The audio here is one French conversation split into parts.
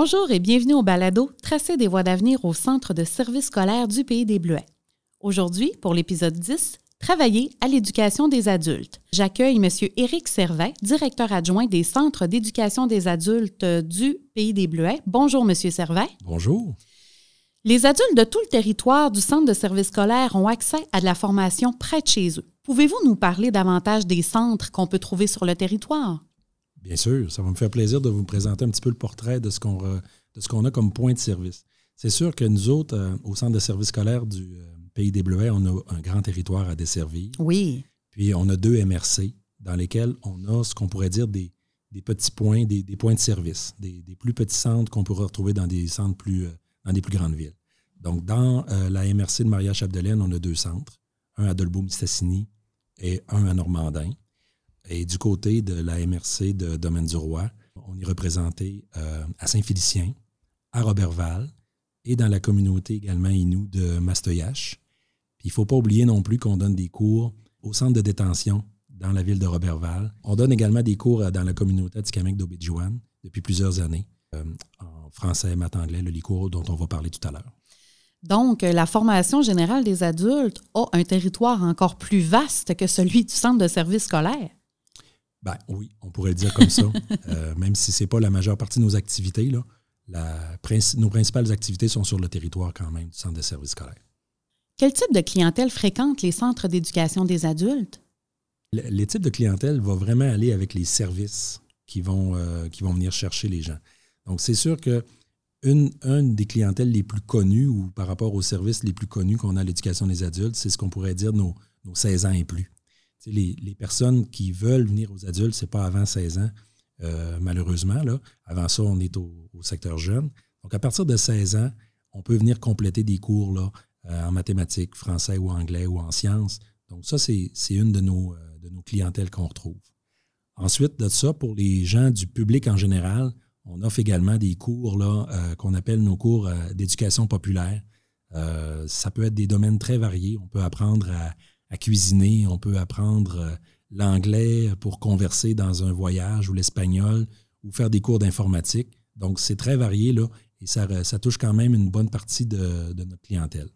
Bonjour et bienvenue au balado Tracer des voies d'avenir au Centre de services scolaires du Pays des Bleuets. Aujourd'hui, pour l'épisode 10, Travailler à l'éducation des adultes. J'accueille M. Éric Servet, directeur adjoint des centres d'éducation des adultes du Pays des Bleuets. Bonjour, M. Servet. Bonjour. Les adultes de tout le territoire du centre de services scolaires ont accès à de la formation près de chez eux. Pouvez-vous nous parler davantage des centres qu'on peut trouver sur le territoire? Bien sûr, ça va me faire plaisir de vous présenter un petit peu le portrait de ce qu'on, a comme point de service. C'est sûr que nous autres, euh, au centre de services scolaires du euh, Pays des Bleuets, on a un grand territoire à desservir. Oui. Puis on a deux MRC dans lesquels on a ce qu'on pourrait dire des, petits points, des, points de service, des, plus petits centres qu'on pourrait retrouver dans des centres plus, euh, dans des plus grandes villes. Donc, dans la MRC de Maria-Chapdelaine, on a deux centres, un à Dolbeau-Mistassini et un à Normandin. Et du côté de la MRC de Domaine du Roi, on est représenté euh, à Saint-Félicien, à Robertval et dans la communauté également Inou de Mastoyache. Il ne faut pas oublier non plus qu'on donne des cours au centre de détention dans la ville de Robertval. On donne également des cours euh, dans la communauté Tikamek d'Obidjouan depuis plusieurs années, euh, en français, math, anglais, le cours dont on va parler tout à l'heure. Donc, la formation générale des adultes a un territoire encore plus vaste que celui du centre de service scolaire. Ben, oui, on pourrait le dire comme ça. Euh, même si ce n'est pas la majeure partie de nos activités, là, nos principales activités sont sur le territoire quand même du centre de services scolaires. Quel type de clientèle fréquente les centres d'éducation des adultes? les types de clientèle vont vraiment aller avec les services qui vont, euh, qui vont venir chercher les gens. Donc, c'est sûr que une, des clientèles les plus connues ou par rapport aux services les plus connus qu'on a à l'éducation des adultes, c'est ce qu'on pourrait dire nos, nos 16 ans et plus les, personnes qui veulent venir aux adultes, ce n'est pas avant 16 ans, euh, malheureusement. Là. Avant ça, on est au, secteur jeune. Donc, à partir de 16 ans, on peut venir compléter des cours là, euh, en mathématiques, français ou anglais ou en sciences. Donc, ça, c'est une de nos, euh, de nos clientèles qu'on retrouve. Ensuite de ça, pour les gens du public en général, on offre également des cours qu'on appelle nos cours d'éducation populaire. ça peut être des domaines très variés. On peut apprendre à, à cuisiner, on peut apprendre euh, l'anglais pour converser dans un voyage ou l'espagnol ou faire des cours d'informatique. Donc, c'est très varié là, et ça, touche quand même une bonne partie de, notre clientèle.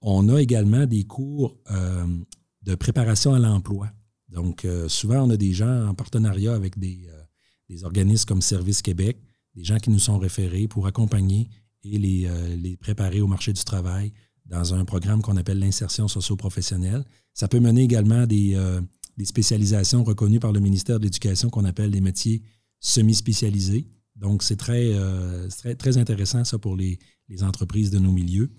On a également des cours euh, de préparation à l'emploi. Donc, euh, souvent, on a des gens en partenariat avec des, organismes comme Service Québec, des gens qui nous sont référés pour accompagner et les préparer au marché du travail, dans un programme qu'on appelle l'insertion socio-professionnelle. Ça peut mener également à des, euh, des, spécialisations reconnues par le ministère de l'Éducation qu'on appelle les métiers semi-spécialisés. Donc, c'est très, euh, très, intéressant, ça, pour les, entreprises de nos milieux.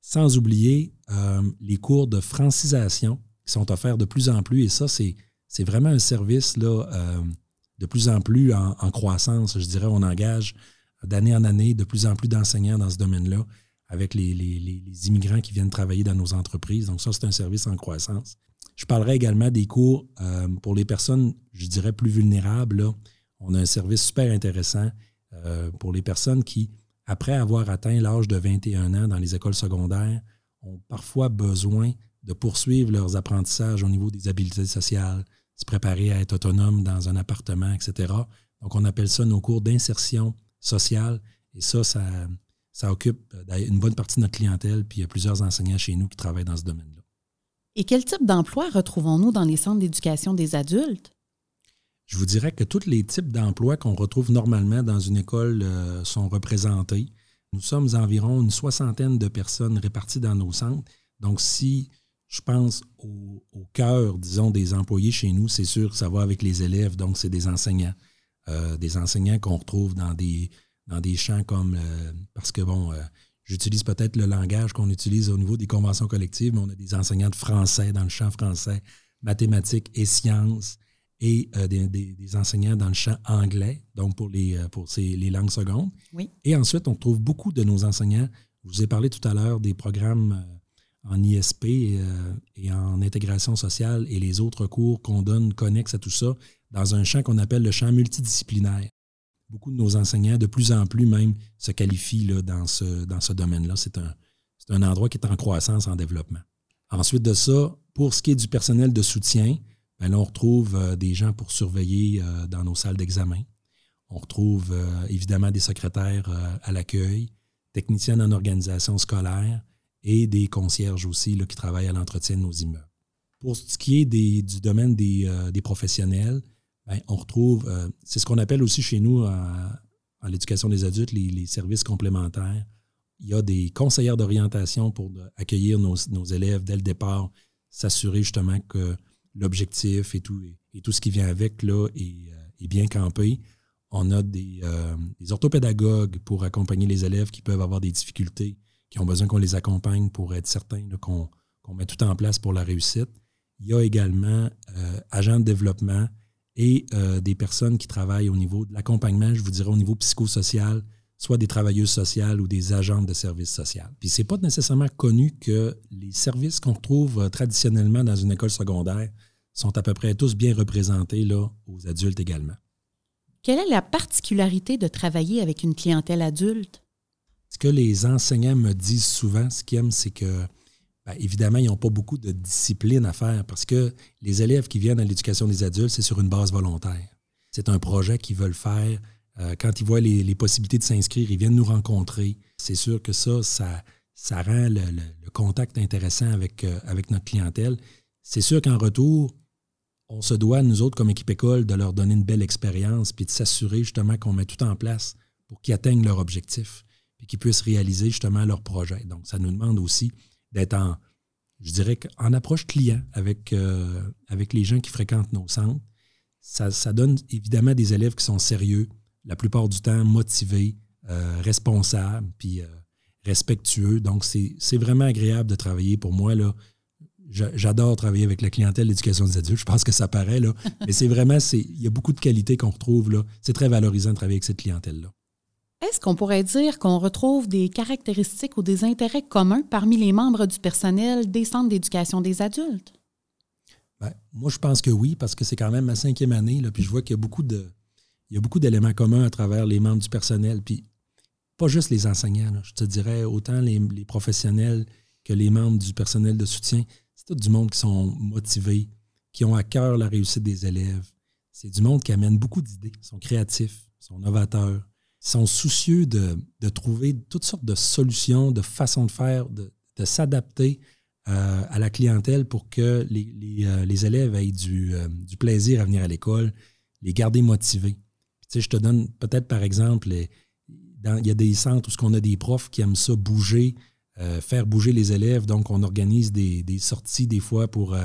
Sans oublier euh, les cours de francisation qui sont offerts de plus en plus. Et ça, c'est, c'est vraiment un service là, de plus en plus en, en, croissance. Je dirais, on engage d'année en année de plus en plus d'enseignants dans ce domaine-là avec les, immigrants qui viennent travailler dans nos entreprises. Donc ça, c'est un service en croissance. Je parlerai également des cours euh, pour les personnes, je dirais, plus vulnérables. On a un service super intéressant euh, pour les personnes qui, après avoir atteint l'âge de 21 ans dans les écoles secondaires, ont parfois besoin de poursuivre leurs apprentissages au niveau des habiletés sociales, se préparer à être autonome dans un appartement, etc. Donc, on appelle ça nos cours d'insertion sociale. Et ça, ça, ça occupe euh, une bonne partie de notre clientèle, puis il y a plusieurs enseignants chez nous qui travaillent dans ce domaine-là. Et quel type d'emploi retrouvons-nous dans les centres d'éducation des adultes? Je vous dirais que tous les types d'emplois qu'on retrouve normalement dans une école euh, sont représentés. Nous sommes environ une soixantaine de personnes réparties dans nos centres. Donc, si je pense au, cœur, disons, des employés chez nous, c'est sûr que ça va avec les élèves, donc c'est des enseignants. Euh, des enseignants qu'on retrouve dans des, dans des champs comme. Euh, parce que, bon, euh, j'utilise peut-être le langage qu'on utilise au niveau des conventions collectives, mais on a des enseignants de français dans le champ français, mathématiques et sciences, et euh, des, enseignants dans le champ anglais, donc pour les, pour les langues secondes. Oui. Et ensuite, on trouve beaucoup de nos enseignants. Je vous ai parlé tout à l'heure des programmes en ISP et, et, en intégration sociale et les autres cours qu'on donne connexes à tout ça dans un champ qu'on appelle le champ multidisciplinaire beaucoup de nos enseignants, de plus en plus même, se qualifient dans ce, domaine-là. C'est un, endroit qui est en croissance, en développement. Ensuite de ça, pour ce qui est du personnel de soutien, ben on retrouve euh, des gens pour surveiller euh, dans nos salles d'examen. On retrouve évidemment des secrétaires à l'accueil, techniciennes en organisation scolaire et des concierges aussi qui travaillent à l'entretien de nos immeubles. Pour ce qui est du domaine des, professionnels, ben, on retrouve, c'est ce qu'on appelle aussi chez nous en, l'éducation des adultes, les, services complémentaires. Il y a des conseillères d'orientation pour accueillir nos, élèves dès le départ, s'assurer justement que l'objectif et tout, ce qui vient avec là est, euh, bien campé. On a euh, des, orthopédagogues pour accompagner les élèves qui peuvent avoir des difficultés, qui ont besoin qu'on les accompagne pour être certain qu'on met tout en place pour la réussite. Il y a également euh, agents de développement et des personnes qui travaillent au niveau de l'accompagnement, je vous dirais au niveau psychosocial, soit des travailleuses sociales ou des agentes de services sociaux. Puis c'est pas nécessairement connu que les services qu'on retrouve euh, traditionnellement dans une école secondaire sont à peu près tous bien représentés là, aux adultes également. Quelle est la particularité de travailler avec une clientèle adulte? Ce que les enseignants me disent souvent, ce qu'ils aiment, c'est que, ben, évidemment, ils n'ont pas beaucoup de discipline à faire parce que les élèves qui viennent à l'éducation des adultes, c'est sur une base volontaire. C'est un projet qu'ils veulent faire euh, quand ils voient les, possibilités de s'inscrire, ils viennent nous rencontrer. C'est sûr que ça, ça, rend le, contact intéressant avec, euh, avec notre clientèle. C'est sûr qu'en retour, on se doit, nous autres, comme équipe école, de leur donner une belle expérience, puis de s'assurer justement qu'on met tout en place pour qu'ils atteignent leur objectif, puis qu'ils puissent réaliser justement leur projet. Donc, ça nous demande aussi d'être en, je dirais, approche client avec, euh, avec les gens qui fréquentent nos centres. Ça, ça donne évidemment des élèves qui sont sérieux, la plupart du temps motivés, euh, responsables, puis euh, respectueux. Donc, c'est vraiment agréable de travailler pour moi. là. J'adore travailler avec la clientèle l'éducation des adultes. Je pense que ça paraît, là. Mais c'est vraiment, il y a beaucoup de qualités qu'on retrouve, là. C'est très valorisant de travailler avec cette clientèle-là. Est-ce qu'on pourrait dire qu'on retrouve des caractéristiques ou des intérêts communs parmi les membres du personnel des centres d'éducation des adultes? Ben, moi, je pense que oui, parce que c'est quand même ma cinquième année, puis je vois qu'il y a beaucoup d'éléments communs à travers les membres du personnel, puis pas juste les enseignants. je te dirais autant les, professionnels que les membres du personnel de soutien. C'est tout du monde qui sont motivés, qui ont à cœur la réussite des élèves. C'est du monde qui amène beaucoup d'idées, sont créatifs, sont novateurs, sont soucieux de, trouver toutes sortes de solutions, de façons de faire, de, s'adapter euh, à la clientèle pour que les, euh, élèves aient du, euh, du, plaisir à venir à l'école, les garder motivés je te donne peut-être par exemple, il y a des centres où on a des profs qui aiment ça bouger, faire bouger les élèves. Donc, on organise des, sorties des fois pour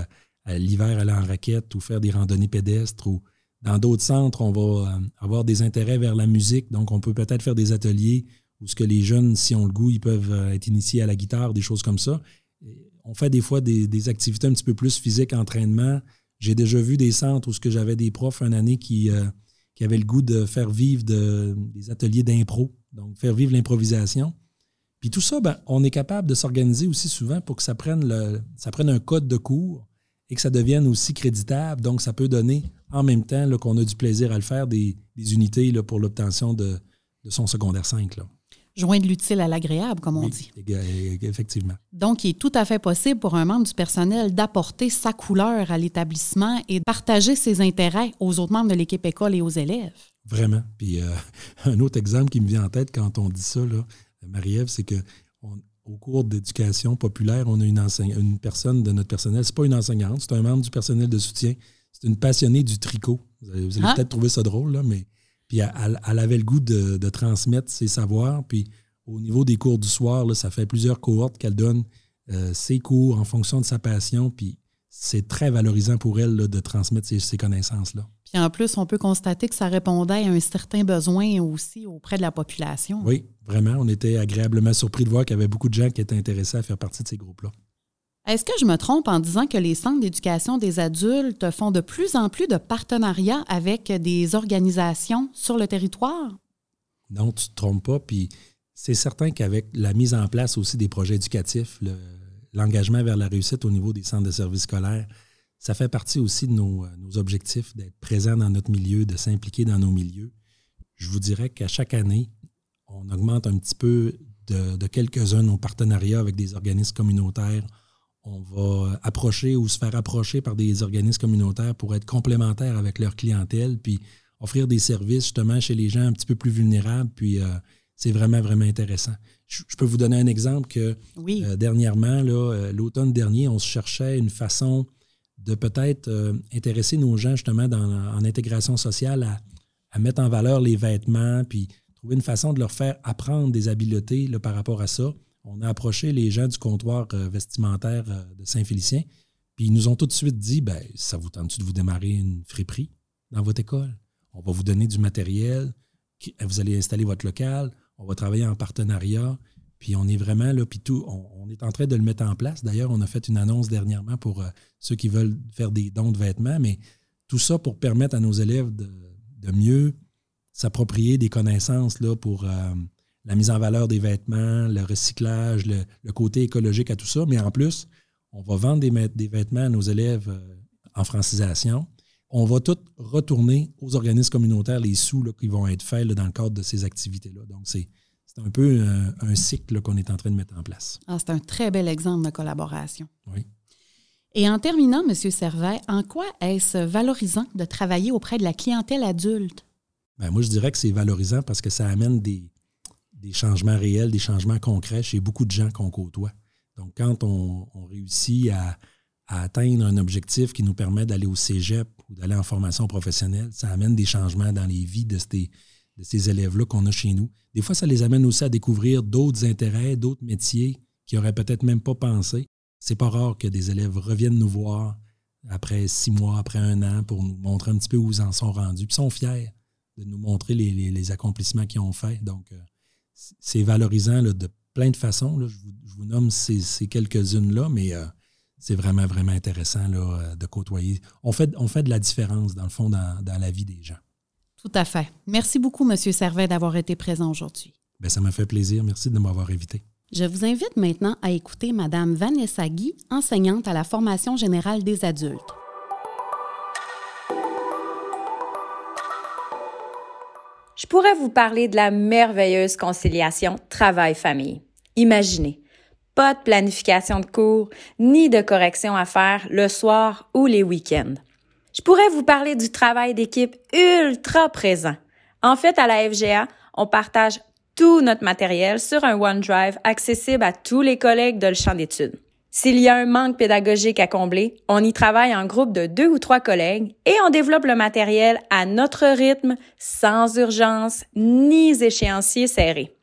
l'hiver aller en raquette ou faire des randonnées pédestres. Ou dans d'autres centres, on va euh, avoir des intérêts vers la musique. Donc, on peut peut-être faire des ateliers où ce que les jeunes, si on le goût, ils peuvent être initiés à la guitare, des choses comme ça. On fait des fois des, activités un petit peu plus physiques, entraînement. J'ai déjà vu des centres où ce que j'avais des profs une année qui qui avait le goût de faire vivre des ateliers d'impro, donc faire vivre l'improvisation. Puis tout ça, ben, on est capable de s'organiser aussi souvent pour que ça prenne, le, ça prenne un code de cours et que ça devienne aussi créditable. Donc, ça peut donner en même temps qu'on a du plaisir à le faire, des, unités là, pour l'obtention de, son secondaire 5. Là joindre l'utile à l'agréable, comme on dit. Effectivement. Donc, il est tout à fait possible pour un membre du personnel d'apporter sa couleur à l'établissement et de partager ses intérêts aux autres membres de l'équipe école et aux élèves. Vraiment. Puis, euh, un autre exemple qui me vient en tête quand on dit ça, Marie-Ève, c'est que au cours d'éducation populaire, on a une, une personne de notre personnel, c'est pas une enseignante, c'est un membre du personnel de soutien, c'est une passionnée du tricot. Vous allez, ah. peut-être trouver ça drôle, là, mais puis elle, avait le goût de, transmettre ses savoirs. Puis au niveau des cours du soir, là, ça fait plusieurs cohortes qu'elle donne euh, ses cours en fonction de sa passion. Puis c'est très valorisant pour elle de transmettre ces, connaissances-là. Puis en plus, on peut constater que ça répondait à un certain besoin aussi auprès de la population. Oui, vraiment. On était agréablement surpris de voir qu'il y avait beaucoup de gens qui étaient intéressés à faire partie de ces groupes-là. Est-ce que je me trompe en disant que les centres d'éducation des adultes font de plus en plus de partenariats avec des organisations sur le territoire? Non, tu ne te trompes pas. Puis c'est certain qu'avec la mise en place aussi des projets éducatifs, l'engagement vers la réussite au niveau des centres de services scolaires, ça fait partie aussi de nos, objectifs d'être présents dans notre milieu, de s'impliquer dans nos milieux. Je vous dirais qu'à chaque année, on augmente un petit peu de, quelques-uns nos partenariats avec des organismes communautaires on va approcher ou se faire approcher par des organismes communautaires pour être complémentaires avec leur clientèle. Puis offrir des services justement chez les gens un petit peu plus vulnérables. Puis c'est vraiment, vraiment intéressant. Je, peux vous donner un exemple que dernièrement, l'automne dernier, on se cherchait une façon de peut-être intéresser nos gens justement dans, en intégration sociale à, à, mettre en valeur les vêtements, puis trouver une façon de leur faire apprendre des habiletés là, par rapport à ça. On a approché les gens du comptoir vestimentaire de Saint-Félicien, puis ils nous ont tout de suite dit ben, ça vous tente de vous démarrer une friperie dans votre école? On va vous donner du matériel, vous allez installer votre local, on va travailler en partenariat, puis on est vraiment là, puis tout, on, est en train de le mettre en place. D'ailleurs, on a fait une annonce dernièrement pour euh, ceux qui veulent faire des dons de vêtements, mais tout ça pour permettre à nos élèves de, mieux s'approprier des connaissances là, pour euh, la mise en valeur des vêtements, le recyclage, le, côté écologique à tout ça, mais en plus, on va vendre des, vêtements à nos élèves euh, en francisation. On va tout retourner aux organismes communautaires, les sous qui vont être faits dans le cadre de ces activités-là. Donc, c'est un peu euh, un, cycle qu'on est en train de mettre en place. Ah, c'est un très bel exemple de collaboration. Oui. Et en terminant, M. Servet, en quoi est-ce valorisant de travailler auprès de la clientèle adulte? Bien, moi, je dirais que c'est valorisant parce que ça amène des, des changements réels, des changements concrets chez beaucoup de gens qu'on côtoie. Donc, quand on, réussit à, atteindre un objectif qui nous permet d'aller au cégep ou d'aller en formation professionnelle, ça amène des changements dans les vies de ces, élèves-là qu'on a chez nous. Des fois, ça les amène aussi à découvrir d'autres intérêts, d'autres métiers qu'ils n'auraient peut-être même pas pensé. C'est pas rare que des élèves reviennent nous voir après six mois, après un an, pour nous montrer un petit peu où ils en sont rendus. Puis sont fiers de nous montrer les, accomplissements qu'ils ont faits. Donc, euh, c'est valorisant de plein de façons. je, vous, nomme ces, quelques-unes-là, mais euh, c'est vraiment, vraiment intéressant là, euh, de côtoyer. On fait, on fait de la différence, dans le fond, dans, la vie des gens. Tout à fait. Merci beaucoup, M. Servet, d'avoir été présent aujourd'hui. Bien, ça m'a fait plaisir. Merci de m'avoir invité. Je vous invite maintenant à écouter Mme Vanessa Guy, enseignante à la formation générale des adultes. Je pourrais vous parler de la merveilleuse conciliation travail-famille. Imaginez, pas de planification de cours ni de correction à faire le soir ou les week-ends. Je pourrais vous parler du travail d'équipe ultra présent. En fait, à la FGA, on partage tout notre matériel sur un OneDrive accessible à tous les collègues de le champ d'études. S'il y a un manque pédagogique à combler, on y travaille en groupe de deux ou trois collègues et on développe le matériel à notre rythme, sans urgence ni échéancier serré.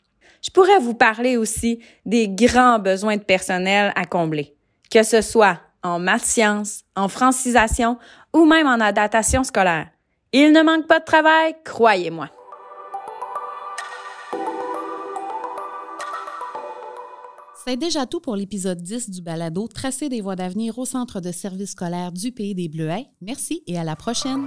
Je pourrais vous parler aussi des grands besoins de personnel à combler, que ce soit en maths sciences, en francisation ou même en adaptation scolaire. Il ne manque pas de travail, croyez-moi. C'est déjà tout pour l'épisode 10 du balado Tracer des voies d'avenir au Centre de services scolaires du Pays des Bleuets. Merci et à la prochaine.